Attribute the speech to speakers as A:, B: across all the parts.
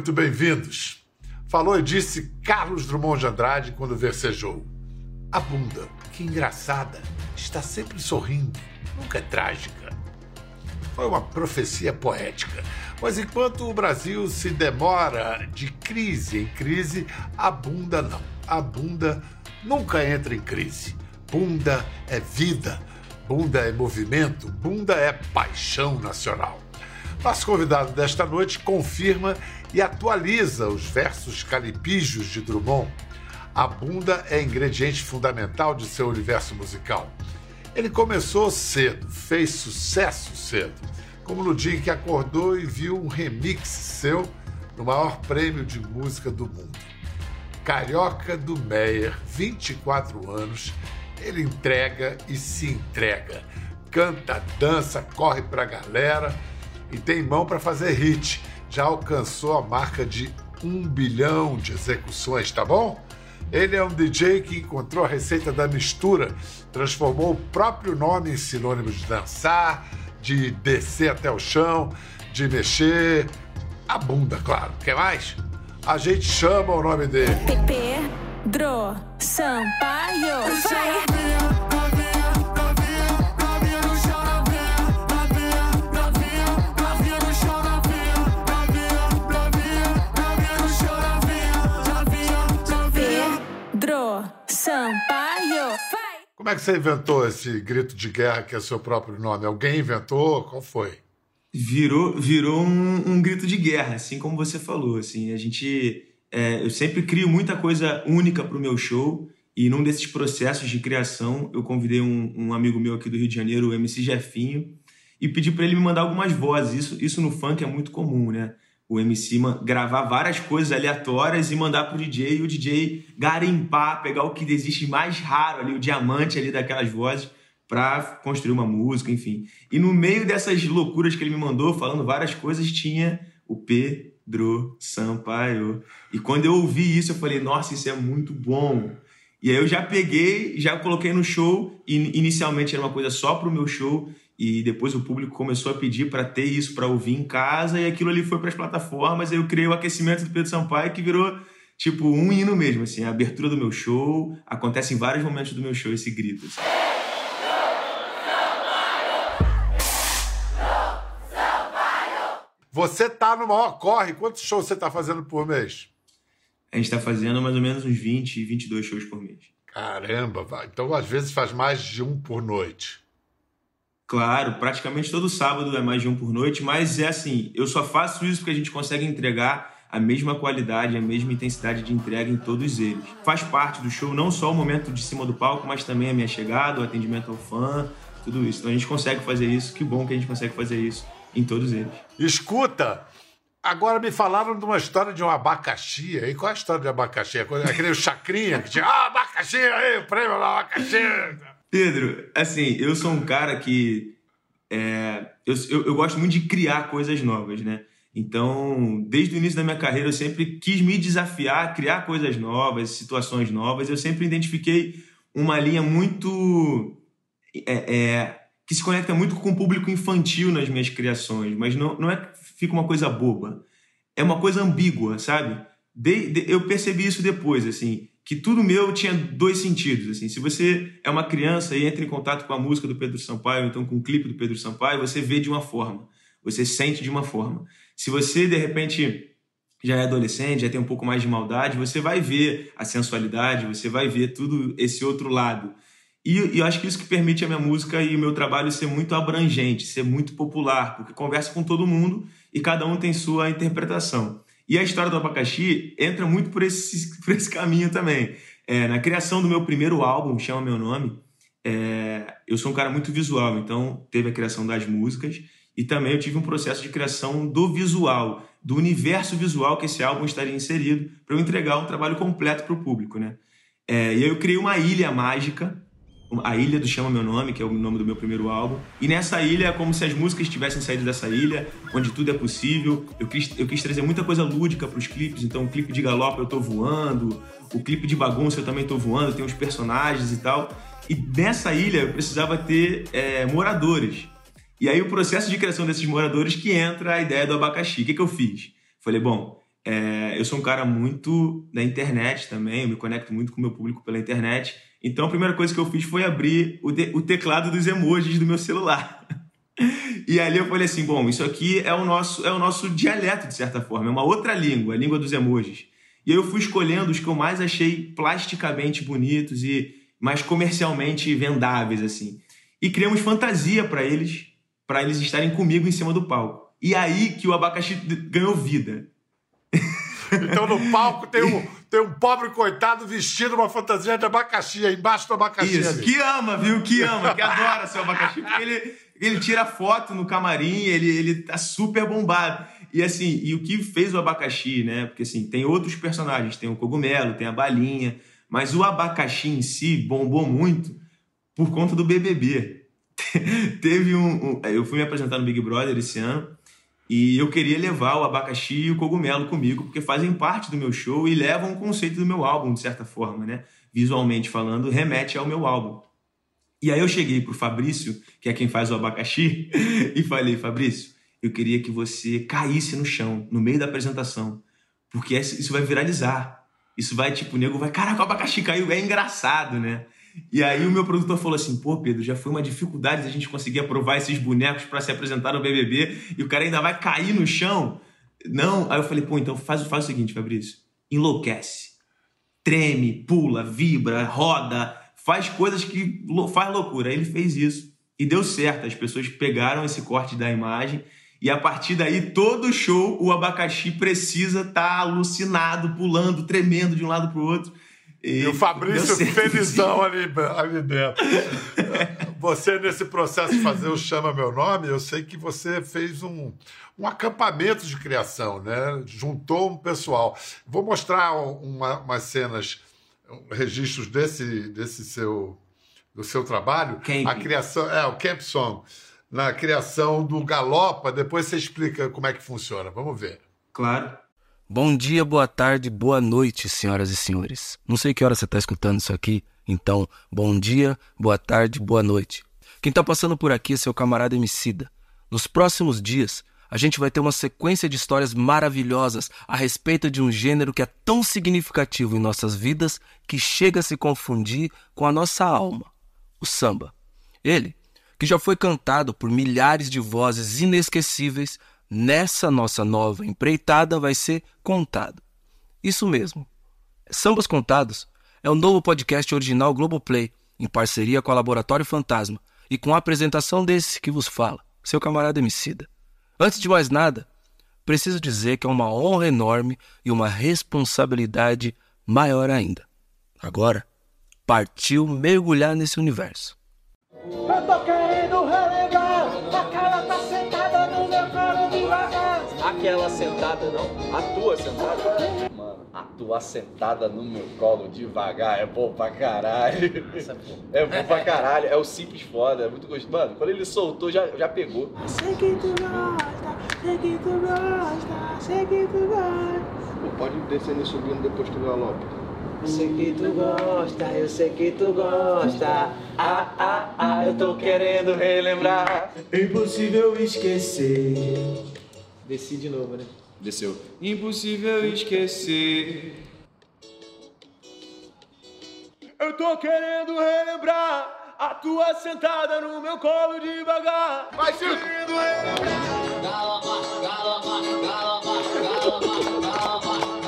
A: muito bem-vindos. Falou e disse Carlos Drummond de Andrade quando versejou. A bunda, que engraçada, está sempre sorrindo, nunca é trágica. Foi uma profecia poética, mas enquanto o Brasil se demora de crise em crise, a bunda não. A bunda nunca entra em crise. Bunda é vida, bunda é movimento, bunda é paixão nacional. Nosso convidado desta noite confirma e atualiza os versos calipígios de Drummond. A bunda é ingrediente fundamental de seu universo musical. Ele começou cedo, fez sucesso cedo, como no dia em que acordou e viu um remix seu no maior prêmio de música do mundo. Carioca do Meyer, 24 anos, ele entrega e se entrega. Canta, dança, corre pra galera e tem mão para fazer hit. Já alcançou a marca de um bilhão de execuções, tá bom? Ele é um DJ que encontrou a receita da mistura, transformou o próprio nome em sinônimo de dançar, de descer até o chão, de mexer a bunda, claro. Quer mais? A gente chama o nome dele.
B: Pedro Sampaio. Vai.
A: Como é que você inventou esse grito de guerra que é seu próprio nome? Alguém inventou? Qual foi?
C: Virou, virou um, um grito de guerra, assim como você falou. Assim, a gente, é, eu sempre crio muita coisa única para o meu show e num desses processos de criação eu convidei um, um, amigo meu aqui do Rio de Janeiro, o MC Jefinho, e pedi para ele me mandar algumas vozes. Isso, isso no funk é muito comum, né? O MC gravar várias coisas aleatórias e mandar pro DJ e o DJ garimpar, pegar o que existe mais raro ali, o diamante ali daquelas vozes para construir uma música, enfim. E no meio dessas loucuras que ele me mandou, falando várias coisas, tinha o Pedro Sampaio. E quando eu ouvi isso, eu falei, nossa, isso é muito bom. E aí eu já peguei, já coloquei no show, e inicialmente era uma coisa só pro meu show, e depois o público começou a pedir para ter isso para ouvir em casa e aquilo ali foi para as plataformas. Aí eu criei o aquecimento do Pedro Sampaio que virou tipo um hino mesmo, assim, a abertura do meu show. Acontece em vários momentos do meu show esse grito. Assim.
A: Você tá no maior corre. Quantos shows você tá fazendo por mês?
C: A gente tá fazendo mais ou menos uns 20, 22 shows por mês.
A: Caramba, então às vezes faz mais de um por noite.
C: Claro, praticamente todo sábado é mais de um por noite, mas é assim, eu só faço isso porque a gente consegue entregar a mesma qualidade, a mesma intensidade de entrega em todos eles. Faz parte do show não só o momento de cima do palco, mas também a minha chegada, o atendimento ao fã, tudo isso. Então a gente consegue fazer isso, que bom que a gente consegue fazer isso em todos eles.
A: Escuta, Agora me falaram de uma história de um abacaxi. E qual é a história de abacaxi? Aquele chacrinha que tinha. Ah, abacaxi aí, prêmio do abacaxi.
C: Pedro, assim, eu sou um cara que. É, eu, eu, eu, gosto muito de criar coisas novas, né? Então, desde o início da minha carreira, eu sempre quis me desafiar, criar coisas novas, situações novas. Eu sempre identifiquei uma linha muito. É, é, que se conecta muito com o público infantil nas minhas criações, mas não, não é que fica uma coisa boba. É uma coisa ambígua, sabe? De, de, eu percebi isso depois, assim que tudo meu tinha dois sentidos. Assim, se você é uma criança e entra em contato com a música do Pedro Sampaio, então com o clipe do Pedro Sampaio, você vê de uma forma, você sente de uma forma. Se você de repente já é adolescente, já tem um pouco mais de maldade, você vai ver a sensualidade, você vai ver tudo esse outro lado. E, e eu acho que isso que permite a minha música e o meu trabalho ser muito abrangente, ser muito popular, porque conversa com todo mundo e cada um tem sua interpretação. E a história do abacaxi entra muito por esse, por esse caminho também. É, na criação do meu primeiro álbum, Chama Meu Nome, é, eu sou um cara muito visual, então teve a criação das músicas e também eu tive um processo de criação do visual, do universo visual que esse álbum estaria inserido, para eu entregar um trabalho completo para o público. Né? É, e aí eu criei uma ilha mágica a Ilha do Chama Meu Nome, que é o nome do meu primeiro álbum. E nessa ilha é como se as músicas tivessem saído dessa ilha, onde tudo é possível. Eu quis, eu quis trazer muita coisa lúdica para os clipes, então o clipe de galope eu tô voando, o clipe de bagunça eu também tô voando, tem os personagens e tal. E nessa ilha eu precisava ter é, moradores. E aí o processo de criação desses moradores que entra a ideia do abacaxi. O que, que eu fiz? Falei, bom, é, eu sou um cara muito da internet também, eu me conecto muito com o meu público pela internet. Então a primeira coisa que eu fiz foi abrir o, o teclado dos emojis do meu celular. e ali eu falei assim, bom, isso aqui é o nosso é o nosso dialeto de certa forma, é uma outra língua, a língua dos emojis. E aí eu fui escolhendo os que eu mais achei plasticamente bonitos e mais comercialmente vendáveis assim. E criamos fantasia para eles, para eles estarem comigo em cima do palco. E aí que o abacaxi ganhou vida.
A: Então no palco tem um, tem um pobre coitado vestindo uma fantasia de abacaxi embaixo do abacaxi.
C: Isso,
A: ali.
C: que ama, viu? Que ama, que adora seu abacaxi, porque ele, ele tira foto no camarim, ele, ele tá super bombado. E assim, e o que fez o abacaxi, né? Porque assim, tem outros personagens, tem o cogumelo, tem a balinha, mas o abacaxi em si bombou muito por conta do BBB. Teve um, um, Eu fui me apresentar no Big Brother esse ano e eu queria levar o abacaxi e o cogumelo comigo, porque fazem parte do meu show e levam o conceito do meu álbum, de certa forma, né? Visualmente falando, remete ao meu álbum. E aí eu cheguei pro Fabrício, que é quem faz o abacaxi, e falei, Fabrício, eu queria que você caísse no chão, no meio da apresentação, porque isso vai viralizar. Isso vai, tipo, o nego vai, caraca, o abacaxi caiu, é engraçado, né? E aí o meu produtor falou assim: pô, Pedro, já foi uma dificuldade a gente conseguir aprovar esses bonecos para se apresentar no BBB e o cara ainda vai cair no chão. Não. Aí eu falei: pô, então faz, faz o seguinte, Fabrício: enlouquece. Treme, pula, vibra, roda, faz coisas que faz loucura. Aí ele fez isso e deu certo. As pessoas pegaram esse corte da imagem e a partir daí, todo show, o abacaxi precisa estar tá alucinado, pulando, tremendo de um lado para o outro.
A: E, e o Fabrício felizão ali, ali dentro. você, nesse processo de fazer o Chama Meu Nome, eu sei que você fez um, um acampamento de criação, né? Juntou um pessoal. Vou mostrar uma, umas cenas, registros desse, desse seu, do seu trabalho.
C: Camp.
A: A criação, é, o Camp Song. Na criação do Galopa, depois você explica como é que funciona. Vamos ver.
C: Claro.
D: Bom dia, boa tarde, boa noite, senhoras e senhores. Não sei que hora você está escutando isso aqui, então, bom dia, boa tarde, boa noite. Quem está passando por aqui é seu camarada Emicida. Nos próximos dias, a gente vai ter uma sequência de histórias maravilhosas a respeito de um gênero que é tão significativo em nossas vidas que chega a se confundir com a nossa alma, o samba. Ele, que já foi cantado por milhares de vozes inesquecíveis, nessa nossa nova empreitada vai ser contado. Isso mesmo. Sambas Contados é o novo podcast original Globoplay, em parceria com a Laboratório Fantasma e com a apresentação desse que vos fala, seu camarada Emicida. Antes de mais nada, preciso dizer que é uma honra enorme e uma responsabilidade maior ainda. Agora, partiu mergulhar nesse universo.
E: Sentada
F: não, a tua sentada. Mano, a tua sentada no meu colo devagar é bom pra caralho. É bom pra caralho, é o simples foda, é muito gostoso. Mano, quando ele soltou já, já pegou.
E: Sei que tu gosta, sei que tu gosta, sei que tu gosta.
F: Pô, pode descer e subindo depois tu galopa.
E: Eu sei que tu gosta, eu sei que tu gosta. Ah, ah, ah, eu tô querendo relembrar. Impossível esquecer. Desci de novo, né?
F: Desceu.
E: Impossível esquecer. Eu tô querendo relembrar a tua sentada no meu colo devagar.
A: Vai, Chico!
E: Querendo relembrar. Eu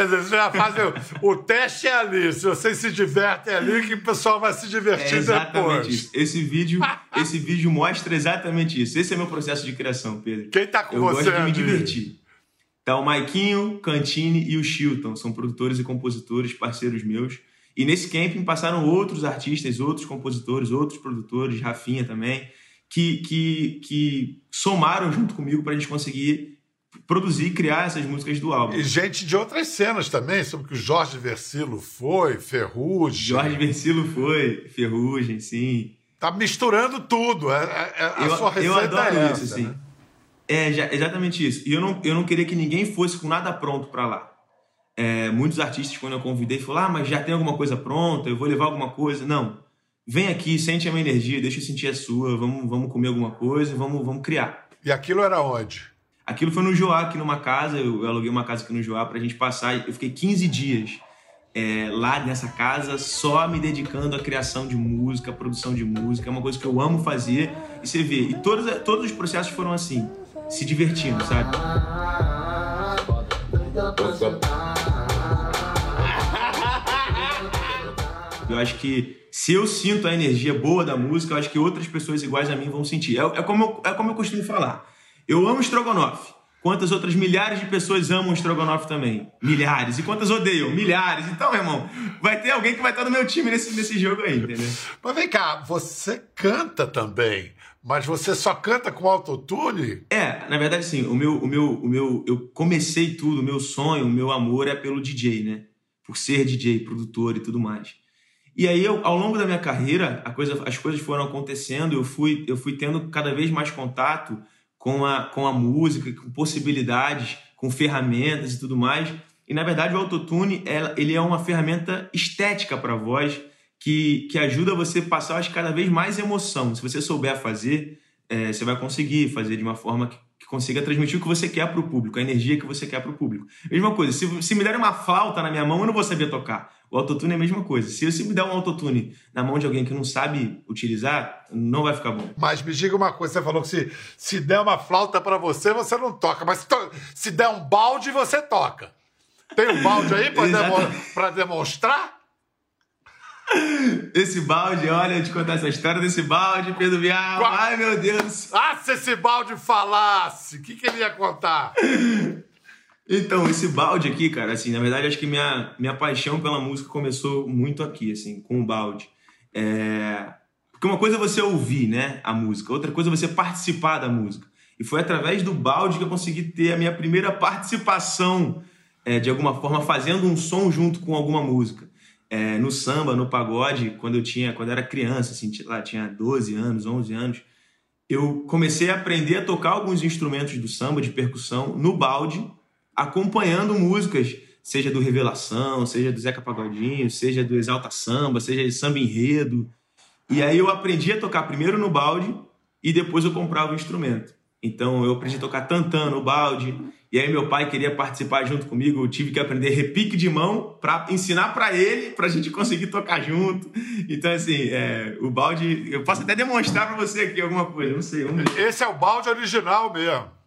A: Quer dizer, você já faz o, o teste é ali. Se vocês se divertem ali, que o pessoal vai se
C: É
A: divertir
C: exatamente
A: depois.
C: isso. Esse vídeo, esse vídeo mostra exatamente isso. Esse é meu processo de criação, Pedro.
A: Quem tá com
C: Eu
A: você
C: gosto de me divertir. Tá o Maiquinho, Cantini e o Chilton. São produtores e compositores, parceiros meus. E nesse camping passaram outros artistas, outros compositores, outros produtores, Rafinha também, que, que, que somaram junto comigo para a gente conseguir produzir e criar essas músicas do álbum.
A: E gente de outras cenas também, sobre que o Jorge Versilo foi, Ferrugem.
C: Jorge Versilo foi, Ferrugem, sim.
A: Tá misturando tudo. É, é- é- a
C: eu,
A: sua
C: eu
A: receita
C: adoro
A: é
C: isso,
A: essa,
C: assim.
A: né?
C: É, já- exatamente isso. E eu não, eu não queria que ninguém fosse com nada pronto pra lá. É, muitos artistas, quando eu convidei, falaram: ah, mas já tem alguma coisa pronta, eu vou levar alguma coisa. Não. Vem aqui, sente a minha energia, deixa eu sentir a sua, vamos, vamos comer alguma coisa, vamos, vamos criar.
A: E aquilo era onde?
C: Aquilo foi no Joá, aqui numa casa, eu, aluguei uma casa aqui no Joá pra gente passar. Eu fiquei 15 dias é, lá nessa casa, só me dedicando à criação de música, à produção de música. É uma coisa que eu amo fazer. E você vê, e todos, todos os processos foram assim, se divertindo, sabe? Eu acho que se eu sinto a energia boa da música, eu acho que outras pessoas iguais a mim vão sentir. É, é como, eu, é como eu costumo falar. Eu amo Strogonoff. Quantas outras milhares de pessoas amam Strogonoff também? Milhares. E quantas odeiam? Milhares. Então, meu irmão, vai ter alguém que vai estar no meu time nesse, nesse jogo aí, entendeu?
A: Mas vem cá, você canta também, mas você só canta com autotune?
C: É, na verdade, sim. O meu, o meu, o meu, eu comecei tudo, o meu sonho, o meu amor é pelo DJ, né? Por ser DJ, produtor e tudo mais. E aí, eu, ao longo da minha carreira, coisa, as coisas foram acontecendo, eu fui, eu fui tendo cada vez mais contato com a, com a música, com possibilidades, com ferramentas e tudo mais. E, na verdade, o autotune, ele é uma ferramenta estética para a voz que, que ajuda você a passar, acho, cada vez mais emoção. Se você souber fazer, é, você vai conseguir fazer de uma forma que, que consiga transmitir o que você quer para o público, a energia que você quer para o público. Mesma coisa, se, se me der uma flauta na minha mão, eu não vou saber tocar. O autotune é a mesma coisa. Se você me der um autotune na mão de alguém que não sabe utilizar, não vai ficar bom.
A: Mas me diga uma coisa, você falou que se, se der uma flauta pra você, você não toca. Mas se, to- se der um balde, você toca. Tem um balde aí pra,
C: Exato.
A: demo, demonstrar?
C: Esse balde, olha, eu te contar essa história desse balde, Pedro Bial.
A: Qual-
C: Ai, meu Deus.
A: Ah, se esse balde falasse, o que, que ele ia contar?
C: Então, esse balde aqui, cara, assim, na verdade, acho que minha, minha paixão pela música começou muito aqui, assim, com o balde. É... Porque uma coisa é você ouvir, né, a música, outra coisa é você participar da música. E foi através do balde que eu consegui ter a minha primeira participação, é, de alguma forma, fazendo um som junto com alguma música. É, no samba, no pagode, quando eu tinha, quando eu era criança, assim, lá tinha 12 anos, 11 anos, eu comecei a aprender a tocar alguns instrumentos do samba, de percussão, no balde, acompanhando músicas, seja do Revelação, seja do Zeca Pagodinho, seja do Exalta Samba, seja de Samba Enredo. E aí eu aprendi a tocar primeiro no balde e depois eu comprava o instrumento. Então eu aprendi a tocar tantã no balde. E aí meu pai queria participar junto comigo, eu tive que aprender repique de mão para ensinar para ele, para a gente conseguir tocar junto. Então assim, é, o balde, eu posso até demonstrar para você aqui alguma coisa, não sei, vamos.
A: Esse é o balde original mesmo.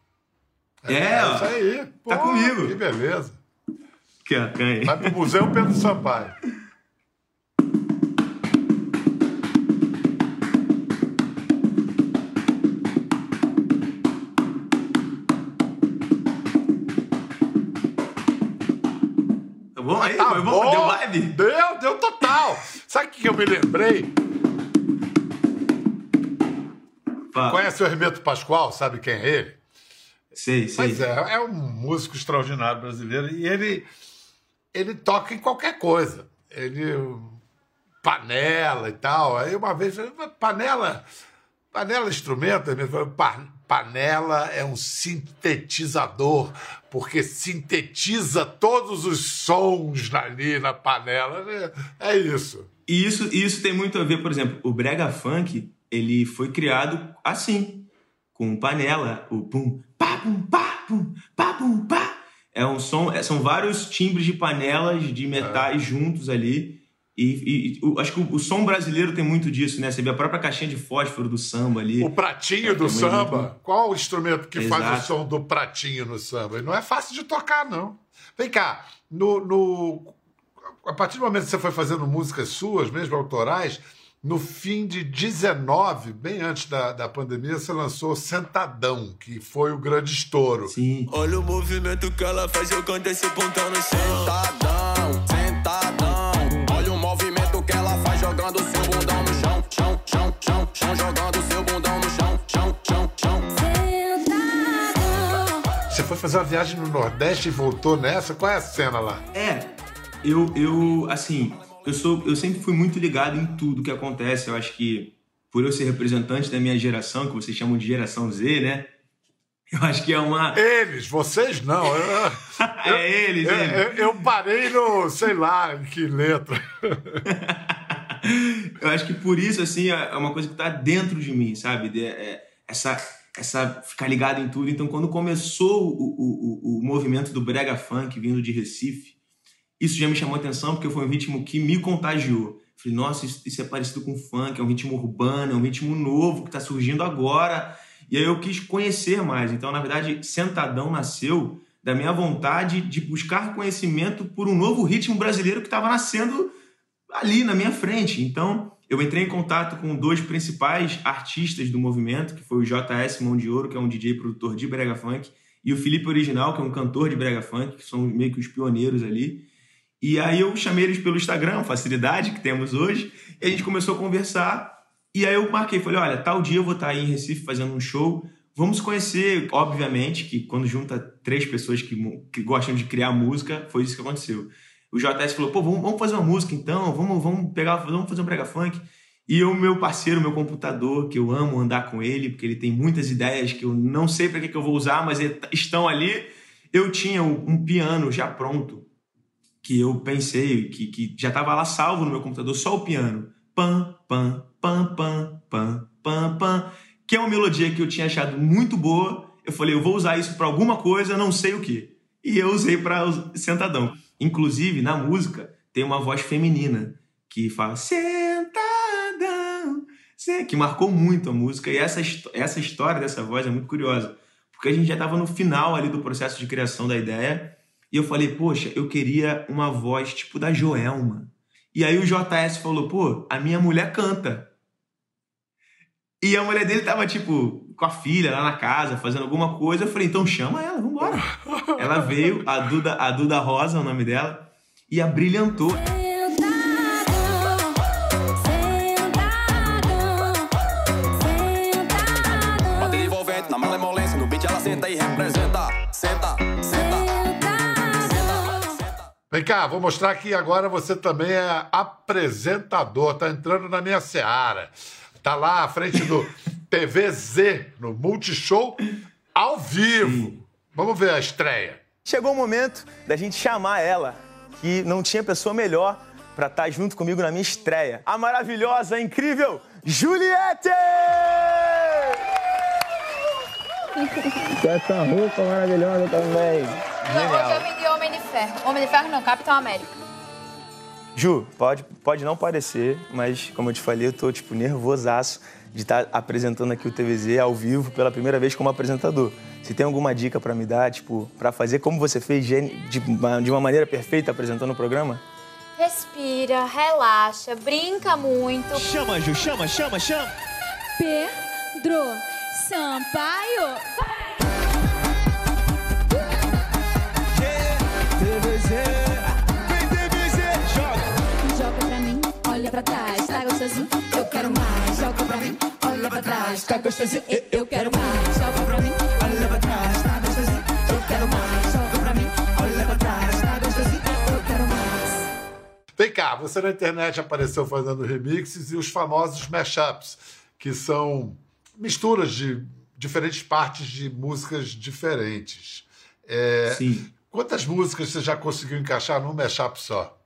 C: É, ó.
A: isso aí.
C: Tá comigo.
A: Que beleza.
C: Que.
A: Vai pro Museu Pedro Sampaio.
C: Tá bom aí?
A: Tá
C: Foi bom?
A: bom.
C: Deu vibe?
A: Deu, deu total. Sabe o que eu me lembrei?
C: Fala.
A: Conhece o Hermeto Pascoal? Sabe quem é ele?
C: Sei, sei.
A: Pois é, é um músico extraordinário brasileiro e ele, ele toca em qualquer coisa. Ele. panela e tal. Aí uma vez, panela. Panela é instrumento, ele falou, "Pa- panela é um sintetizador, porque sintetiza todos os sons ali na panela. É, é isso.
C: E isso, isso tem muito a ver, por exemplo, o brega funk, ele foi criado assim, com panela, o pum, pá, pum, pá, pum, pá, pum, pá. É um som, é- são vários timbres de panelas de metais juntos ali. E, e- o- acho que o, o som brasileiro tem muito disso, né? Você vê a própria caixinha de fósforo do samba ali.
A: O pratinho
C: É,
A: do
C: também
A: samba.
C: muito-
A: Qual o instrumento que faz o
C: Exato.
A: som do pratinho no samba? Não é fácil de tocar, não. Vem cá, no, no- a partir do momento que você foi fazendo músicas suas, mesmo autorais, no fim de 19, bem antes da, da pandemia, você lançou Sentadão, que foi o grande estouro.
C: Sim.
G: Olha o movimento que ela faz jogando esse pontão no chão. Sentadão, sentadão. Olha o movimento que ela faz jogando seu bundão no chão. Chão, chão, chão, chão. Jogando seu bundão no chão. Chão, chão, chão.
A: Você foi fazer uma viagem no Nordeste e voltou nessa? Qual é a cena lá?
C: É, eu, eu, assim, eu sou, eu sempre fui muito ligado em tudo que acontece. Eu acho que por eu ser representante da minha geração, que vocês chamam de geração Z, né? Eu acho que é uma.
A: Eles, vocês não. Eu,
C: é eles,
A: eu,
C: eles.
A: eu, eu parei no, sei lá, em que letra.
C: eu acho que por isso, assim, é uma coisa que tá dentro de mim, sabe? De, é, essa, essa ficar ligado em tudo. Então, quando começou o, o, o movimento do brega funk vindo de Recife, isso já me chamou atenção porque foi um ritmo que me contagiou. Falei, nossa, isso, é parecido com funk, é um ritmo urbano, é um ritmo novo que está surgindo agora e aí eu quis conhecer mais. Então, na verdade, Sentadão nasceu da minha vontade de buscar conhecimento por um novo ritmo brasileiro que estava nascendo ali na minha frente. Então, eu entrei em contato com dois principais artistas do movimento, que foi o JS Mão de Ouro, que é um DJ produtor de brega funk, e o Felipe Original, que é um cantor de brega funk, que são meio que os pioneiros ali. E aí eu chamei eles pelo Instagram, facilidade que temos hoje, e a gente começou a conversar e aí eu marquei, falei, olha, tal dia eu vou estar aí em Recife fazendo um show, vamos conhecer. Obviamente que quando junta três pessoas que, que gostam de criar música, foi isso que aconteceu. O JS falou, pô, vamos, vamos fazer uma música então, vamos, vamos pegar, vamos fazer um brega funk. E o meu parceiro, meu computador, que eu amo andar com ele, porque ele tem muitas ideias que eu não sei para que, que eu vou usar, mas estão ali. Eu tinha um piano já pronto, que eu pensei, que, que já estava lá salvo no meu computador, só o piano. Pam, pam, pam, pam, pam, pam, pam, que é uma melodia que eu tinha achado muito boa. Eu falei, eu vou usar isso para alguma coisa, não sei o que. E eu usei para sentadão. Inclusive, na música, tem uma voz feminina que fala sentadão, que marcou muito a música. E essa, essa história dessa voz é muito curiosa, porque a gente já estava no final ali do processo de criação da ideia. E eu falei, poxa, eu queria uma voz tipo da Joelma. E aí o JS falou, pô, a minha mulher canta. E a mulher dele tava, tipo, com a filha lá na casa, fazendo alguma coisa. Eu falei, então chama ela, vambora. ela veio, a Duda, a Duda Rosa, é o nome dela, e a brilhantou.
A: Vem cá, vou mostrar que agora você também é apresentador, tá entrando na minha seara. Tá lá à frente do TVZ, no Multishow, ao vivo. Vamos ver a estreia.
E: Chegou o momento da gente chamar ela, que não tinha pessoa melhor para estar tá junto comigo na minha estreia. A maravilhosa, incrível Juliette!
H: Com essa roupa maravilhosa também.
I: Não, Homem de Ferro. Homem de Ferro não, Capitão América.
E: Ju, pode, pode não parecer, mas como eu te falei, eu tô, tipo, nervosaço de estar tá apresentando aqui o TVZ ao vivo pela primeira vez como apresentador. Se tem alguma dica para me dar, tipo, para fazer como você fez de uma, de uma maneira perfeita apresentando o programa?
I: Respira, relaxa, brinca muito.
E: Chama, Ju, chama, chama, chama.
B: Pedro Sampaio. Vai! Pra trás, tá gostosinho, eu quero mais. Joga pra mim, olha pra trás, tá gostosinho, eu quero mais. Joga pra mim, olha pra trás, tá gostosinho, eu quero mais. Joga pra mim, olha pra trás, tá gostosinho, eu quero mais.
A: Vem cá, você na internet apareceu fazendo remixes e os famosos mashups, que são misturas de diferentes partes de músicas diferentes.
C: É, Sim.
A: Quantas músicas você já conseguiu encaixar num mashup só?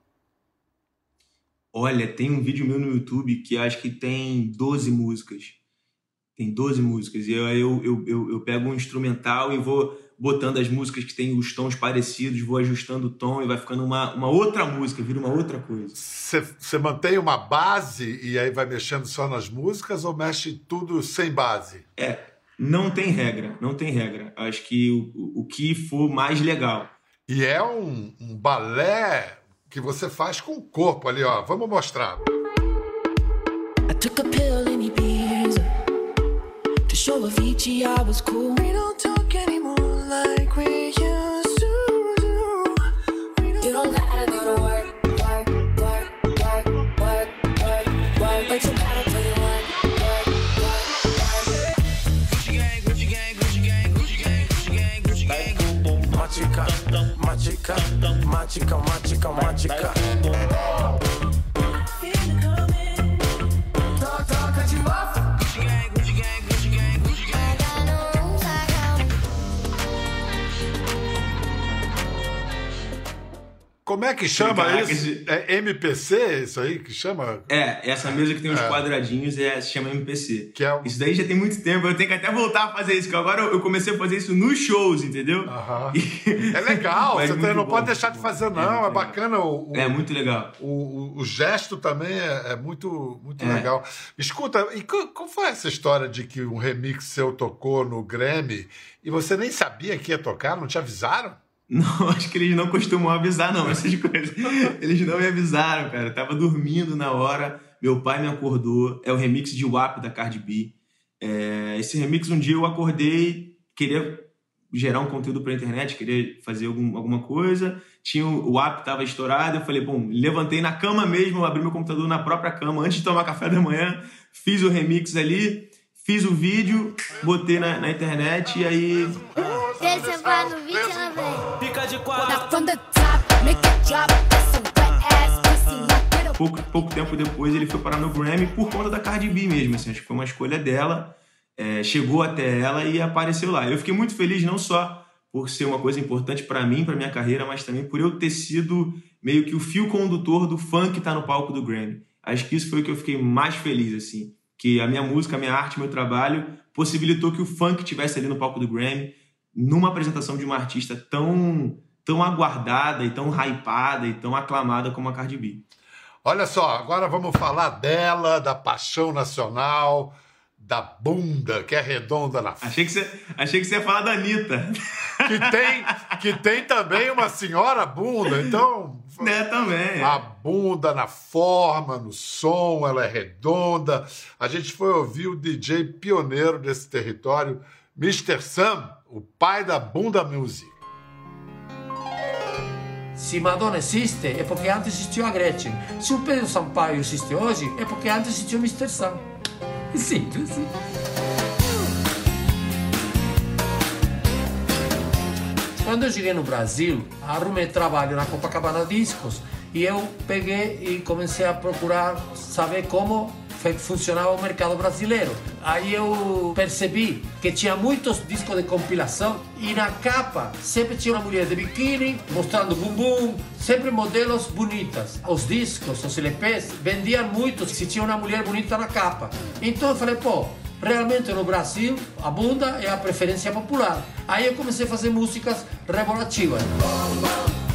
C: Olha, tem um vídeo meu no YouTube que acho que tem 12 músicas. Tem 12 músicas. E aí eu, eu, eu, eu, pego um instrumental e vou botando as músicas que têm os tons parecidos, vou ajustando o tom e vai ficando uma, uma outra música, vira uma outra coisa.
A: Você mantém uma base e aí vai mexendo só nas músicas ou mexe tudo sem base?
C: É, não tem regra, não tem regra. Acho que o, o que for mais legal.
A: E é um, um balé que você faz com o corpo ali, ó. Vamos mostrar. I took a pill in Ibiza to show Avicii I was cool. We don't talk anymore like we mágica, mágica, mágica, mágica. Como é que chama
C: Caraca,
A: isso?
C: esse-
A: É MPC, isso aí que chama?
C: É, essa mesa que tem os
A: É.
C: quadradinhos é, se chama MPC.
A: Que é
C: Isso daí já tem muito tempo, eu tenho que até voltar a fazer isso, que agora eu comecei a fazer isso nos shows, entendeu?
A: Aham.
C: E-
A: É legal,
C: Mas
A: você não
C: bom,
A: pode deixar de fazer,
C: É
A: não. É,
C: legal.
A: bacana. O, o,
C: É muito legal.
A: o, o- gesto também é, é muito, muito
C: É.
A: legal. Escuta, e qual foi essa história de que um remix seu tocou no Grammy e você nem sabia que ia tocar? Não te avisaram?
C: Não, acho que eles não costumam avisar, não, essas coisas. Eles não me avisaram, cara. Eu tava dormindo na hora, meu pai me acordou. É o remix de WAP da Cardi B. É, esse remix, um dia eu acordei, queria gerar um conteúdo pra internet, queria fazer algum- alguma coisa. Tinha o, WAP tava estourado, eu falei, bom, levantei na cama mesmo, abri meu computador na própria cama antes de tomar café da manhã, fiz o remix ali, fiz o vídeo, botei na, na internet e aí
J: Deixa vai no vídeo, ela vem.
B: Now from the top, make it drop. That's some wet ass pussy. Knock it up.
C: pouco, pouco tempo depois ele foi parar no Grammy por conta da Cardi B mesmo, assim, acho que foi uma escolha dela, é, chegou até ela e apareceu lá. Eu fiquei muito feliz não só por ser uma coisa importante pra mim, pra minha carreira, mas também por eu ter sido meio que o fio condutor do funk que tá no palco do Grammy. Acho que isso foi o que eu fiquei mais feliz, assim, que a minha música, a minha arte, meu trabalho possibilitou que o funk tivesse ali no palco do Grammy, numa apresentação de uma artista tão tão aguardada e tão hypada e tão aclamada como a Cardi B.
A: Olha só, agora vamos falar dela, da paixão nacional, da bunda que é redonda na
C: Achei que você, achei que você ia falar da Anitta.
A: que tem que tem também uma senhora bunda, então
C: né, também.
A: a bunda na forma, no som, ela é redonda. A gente foi ouvir o DJ pioneiro desse território, Mr. Sam, o pai da bunda music.
K: Se Madonna existe é porque antes existiu a Gretchen. Se o Pedro Sampaio existe hoje é porque antes existiu o Mr. Sam. Simples. Quando eu cheguei no Brasil, arrumei trabalho na Copacabana Discos e eu peguei e comecei a procurar saber como funcionava o mercado brasileiro. Aí eu percebi que tinha muitos discos de compilação e na capa sempre tinha uma mulher de biquíni mostrando bumbum, sempre modelos bonitas. Os discos, os LPs, vendiam muito se tinha uma mulher bonita na capa. Então eu falei, pô, realmente no Brasil a bunda é a preferência popular. Aí eu comecei a fazer músicas revolutivas.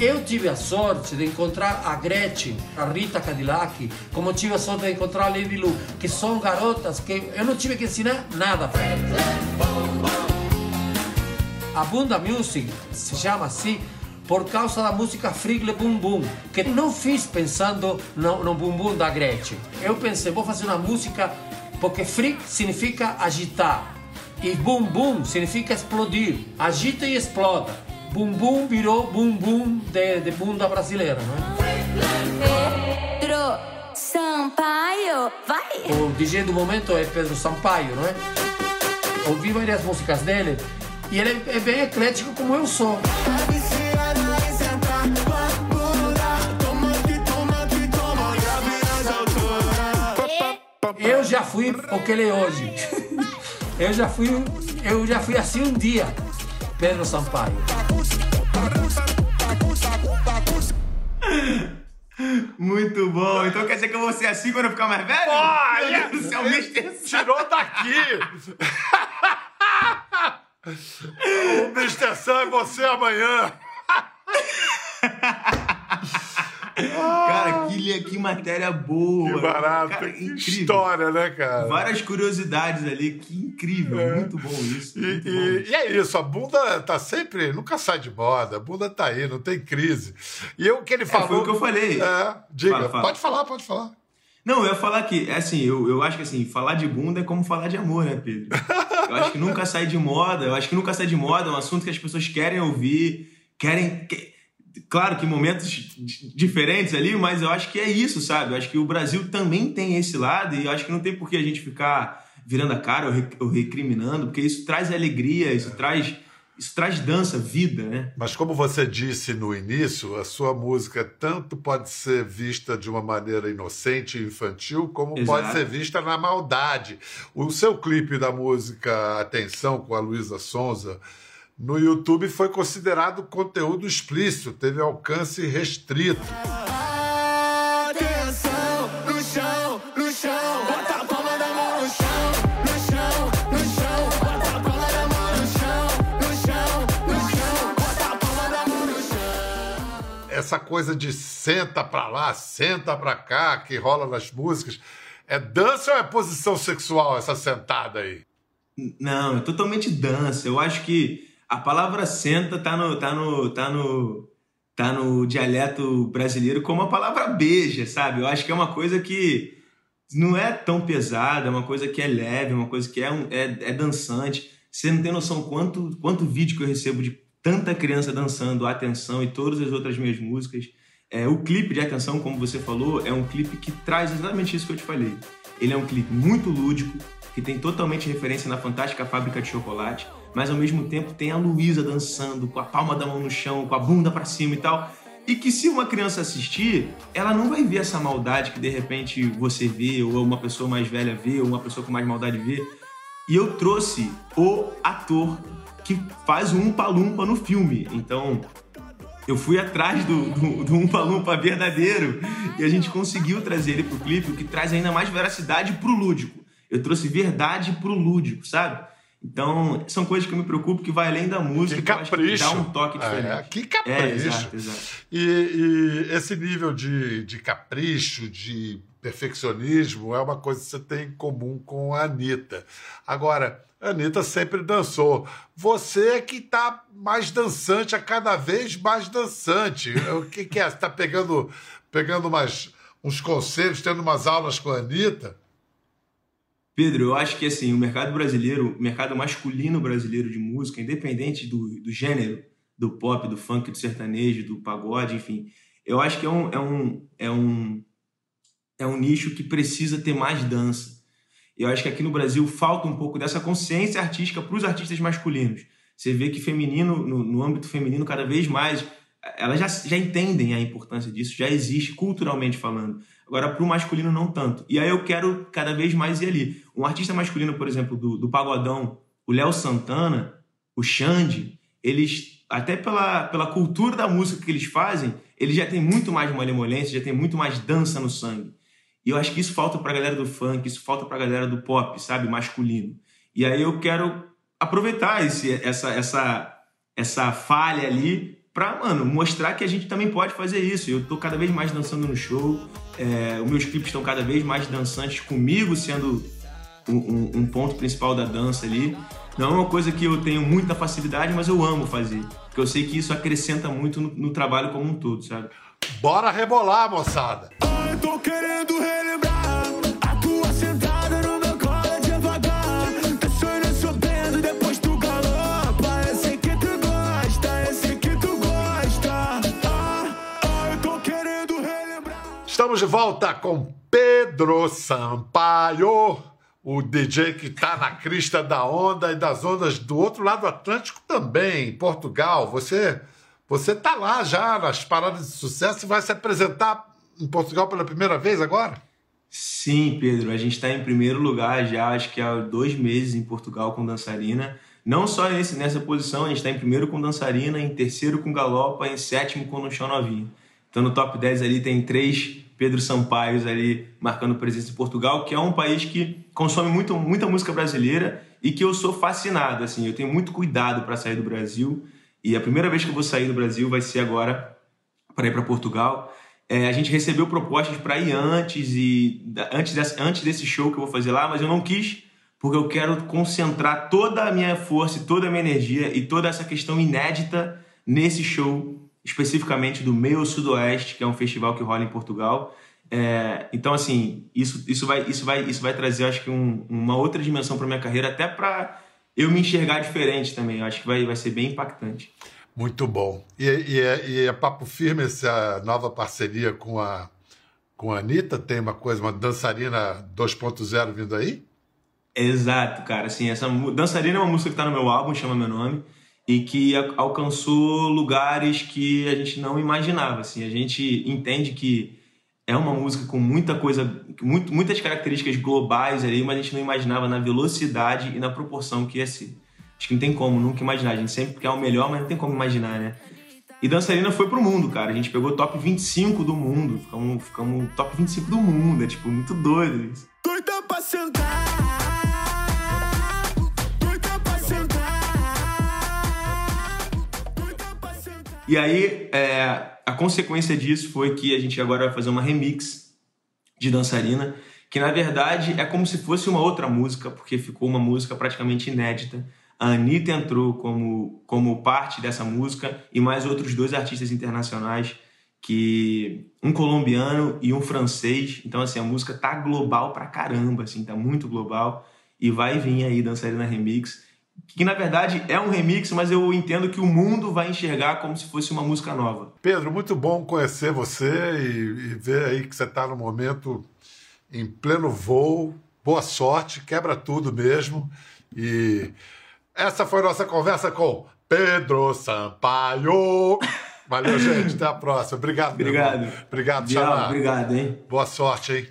K: Eu tive a sorte de encontrar a Gretchen, a Rita Cadillac, como tive a sorte de encontrar a Lady Lu, que são garotas que eu não tive que ensinar nada para elas. A Bunda Music se chama assim por causa da música Frigle Boom Boom, que não fiz pensando no, no Boom da Gretchen. Eu pensei, vou fazer uma música porque Freak significa agitar e Boom Boom significa explodir. Agita e exploda. Boom virou Boom de, de bunda brasileira, não é?
J: Pedro Sampaio, vai.
K: O DJ do momento é Pedro Sampaio, não é? Ouvi várias músicas dele e ele é bem eclético como eu sou. Eu já fui o que ele é hoje. Eu já fui, eu já fui assim um dia, Pedro Sampaio.
C: Muito bom. Então quer dizer que eu vou ser assim quando eu ficar mais velho?
A: Olha!
C: Meu Deus do céu, Mr.
A: Tirou daqui! o Mr. Sam é você amanhã!
C: Cara, que, que matéria boa.
A: Que barato,
C: Cara,
A: que
C: incrível.
A: história, né, cara?
C: Várias curiosidades ali, que incrível. Muito bom isso.
A: E,
C: bom.
A: e- e é isso, a bunda tá sempre, nunca sai de moda, a bunda tá aí, não tem crise. E eu, o que ele falou.
C: foi o que eu falei.
A: É, diga,
C: Fala, fala.
A: pode falar, pode falar.
C: Não, eu ia falar que, é assim, eu, eu acho que assim, falar de bunda é como falar de amor, né, Pedro? Eu acho que nunca sai de moda, eu acho que nunca sai de moda, é um assunto que as pessoas querem ouvir, querem. que- Claro que momentos di- diferentes ali, mas eu acho que é isso, sabe? Eu acho que o Brasil também tem esse lado e eu acho que não tem por que a gente ficar virando a cara ou, re- ou recriminando, porque isso traz alegria, isso traz. Isso traz dança, vida, né?
A: Mas como você disse no início, a sua música tanto pode ser vista de uma maneira inocente e infantil, como
C: Exato.
A: pode ser vista na maldade. O seu clipe da música Atenção com a Luísa Sonza no YouTube foi considerado conteúdo explícito, teve alcance restrito.
G: Atenção, no chão, no chão, bota a palma da mão no chão, no chão, no chão, bota a palma da mão no chão, no chão, no chão, bota a palma da mão no chão.
A: Essa coisa de senta pra lá, senta pra cá, que rola nas músicas, é dança ou é posição sexual essa sentada aí?
C: Não, é totalmente dança. Eu acho que a palavra senta tá no, tá no, tá no, tá no dialeto brasileiro como a palavra beija, sabe? Eu acho que é uma coisa que não é tão pesada, é uma coisa que é leve, é uma coisa que é, é, é dançante. Você não tem noção quanto, quanto vídeo que eu recebo de tanta criança dançando Atenção e todas as outras minhas músicas. É, o clipe de Atenção, como você falou, é um clipe que traz exatamente isso que eu te falei. Ele é um clipe muito lúdico, que tem totalmente referência na Fantástica Fábrica de Chocolate, mas ao mesmo tempo tem a Luísa dançando, com a palma da mão no chão, com a bunda pra cima e tal. E que se uma criança assistir, ela não vai ver essa maldade que de repente você vê, ou uma pessoa mais velha vê, ou uma pessoa com mais maldade vê. E eu trouxe o ator que faz o Umpa Lumpa no filme. Então, eu fui atrás do, do, do Umpa Lumpa verdadeiro e a gente conseguiu trazer ele pro clipe, o que traz ainda mais veracidade pro lúdico. Eu trouxe verdade pro lúdico, sabe? Então, são coisas que eu me preocupo que vai além da música,
A: Que
C: que eu acho que
A: capricho.
C: dá um toque diferente.
A: É, que capricho.
C: É, exato, exato.
A: E, e esse nível de, de capricho, de perfeccionismo, é uma coisa que você tem em comum com a Anitta. Agora, Anitta sempre dançou. Você é que tá mais dançante, a cada vez mais dançante. O que, que é? Você tá pegando, pegando umas, uns conselhos, tendo umas aulas com a Anitta?
C: Pedro, eu acho que assim, o mercado brasileiro, o mercado masculino brasileiro de música, independente do, do gênero, do pop, do funk, do sertanejo, do pagode, enfim, eu acho que é um, é um, é um, é um nicho que precisa ter mais dança. Eu acho que aqui no Brasil falta um pouco dessa consciência artística para os artistas masculinos. Você vê que feminino, no, no âmbito feminino, cada vez mais, elas já, já entendem a importância disso, já existe culturalmente falando. Agora, para o masculino, não tanto. E aí eu quero cada vez mais ir ali. Um artista masculino, por exemplo, do, do Pagodão, o Léo Santana, o Xande, eles, até pela, pela cultura da música que eles fazem, eles já têm muito mais malemolência, já tem muito mais dança no sangue. E eu acho que isso falta pra galera do funk, isso falta pra galera do pop, sabe? Masculino. E aí eu quero aproveitar esse, essa, essa, essa falha ali pra, mano, mostrar que a gente também pode fazer isso. Eu tô cada vez mais dançando no show, é, os meus clipes estão cada vez mais dançantes comigo sendo um, um- um ponto principal da dança ali. Não é uma coisa que eu tenho muita facilidade, mas eu amo fazer. Porque eu sei que isso acrescenta muito no, no trabalho como um todo, sabe?
A: Bora rebolar, moçada!
G: Gosta. Ah, ah.
A: Estamos de volta com Pedro Sampaio, o DJ que está na crista da onda e das ondas do outro lado do Atlântico também, em Portugal. Você você tá lá já nas paradas de sucesso e vai se apresentar em Portugal pela primeira vez agora?
C: Sim, Pedro, a gente está em primeiro lugar já, acho que há dois meses em Portugal com dançarina. Não só nesse, nessa posição, a gente está em primeiro com dançarina, em terceiro com galopa, em sétimo com no chão novinho. Então no top 10 ali tem três Pedro Sampaios ali marcando presença em Portugal, que é um país que consome muito, muita música brasileira e que eu sou fascinado, assim, eu tenho muito cuidado para sair do Brasil. E a primeira vez que eu vou sair do Brasil vai ser agora para ir para Portugal. É, a gente recebeu propostas para ir antes e antes desse, antes desse show que eu vou fazer lá, mas eu não quis porque eu quero concentrar toda a minha força, toda a minha energia e toda essa questão inédita nesse show especificamente do Meio Sudoeste, que é um festival que rola em Portugal. É, então assim isso isso vai isso vai isso vai trazer acho que um- uma outra dimensão para minha carreira até para eu me enxergar diferente também. Eu acho que vai vai ser bem impactante.
A: Muito bom. E, e é, e é papo firme essa nova parceria com a, com a Anitta? Tem uma coisa, uma dançarina 2.0 vindo aí?
C: Exato, cara. Assim, essa dançarina é uma música que tá no meu álbum, chama meu nome, e que alcançou lugares que a gente não imaginava. Assim, a gente entende que é uma música com muita coisa, muito, muitas características globais ali, mas a gente não imaginava na velocidade e na proporção que ia ser. Acho que não tem como nunca imaginar. A gente sempre quer o melhor, mas não tem como imaginar, né? E dançarina foi pro mundo, cara. A gente pegou top 25 do mundo. Ficamos, ficamos top 25 do mundo. É tipo muito doido isso.
G: Doida pra sentar.
C: E aí, é, a consequência disso foi que a gente agora vai fazer uma remix de dançarina, que na verdade é como se fosse uma outra música, porque ficou uma música praticamente inédita. A Anitta entrou como, como parte dessa música e mais outros dois artistas internacionais, que um colombiano e um francês. Então, assim, a música tá global pra caramba, assim, tá muito global. E vai vir aí Dançarina Remix, que na verdade é um remix, mas eu entendo que o mundo vai enxergar como se fosse uma música nova.
A: Pedro, muito bom conhecer você e, e ver aí que você está no momento em pleno voo. Boa sorte, quebra tudo mesmo. E essa foi nossa conversa com Pedro Sampaio. Valeu, gente. Até a próxima. Obrigado,
C: Obrigado.
A: Obrigado,
C: Diabo, obrigado, hein?
A: Boa sorte, hein?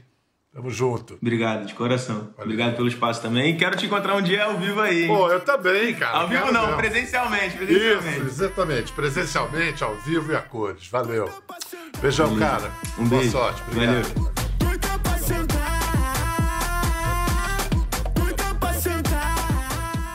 A: Tamo junto.
C: Obrigado, de coração. Obrigado pelo espaço também. Quero te encontrar um dia ao vivo aí.
A: Pô, eu também, cara.
C: ao vivo
A: Quero
C: não,
A: mesmo.
C: presencialmente, presencialmente.
A: Isso, exatamente. Presencialmente, ao vivo e a cores. Valeu. Beijão,
C: Valeu.
A: cara.
C: Um
A: Boa
C: beijo.
A: sorte. Obrigado.
C: Valeu.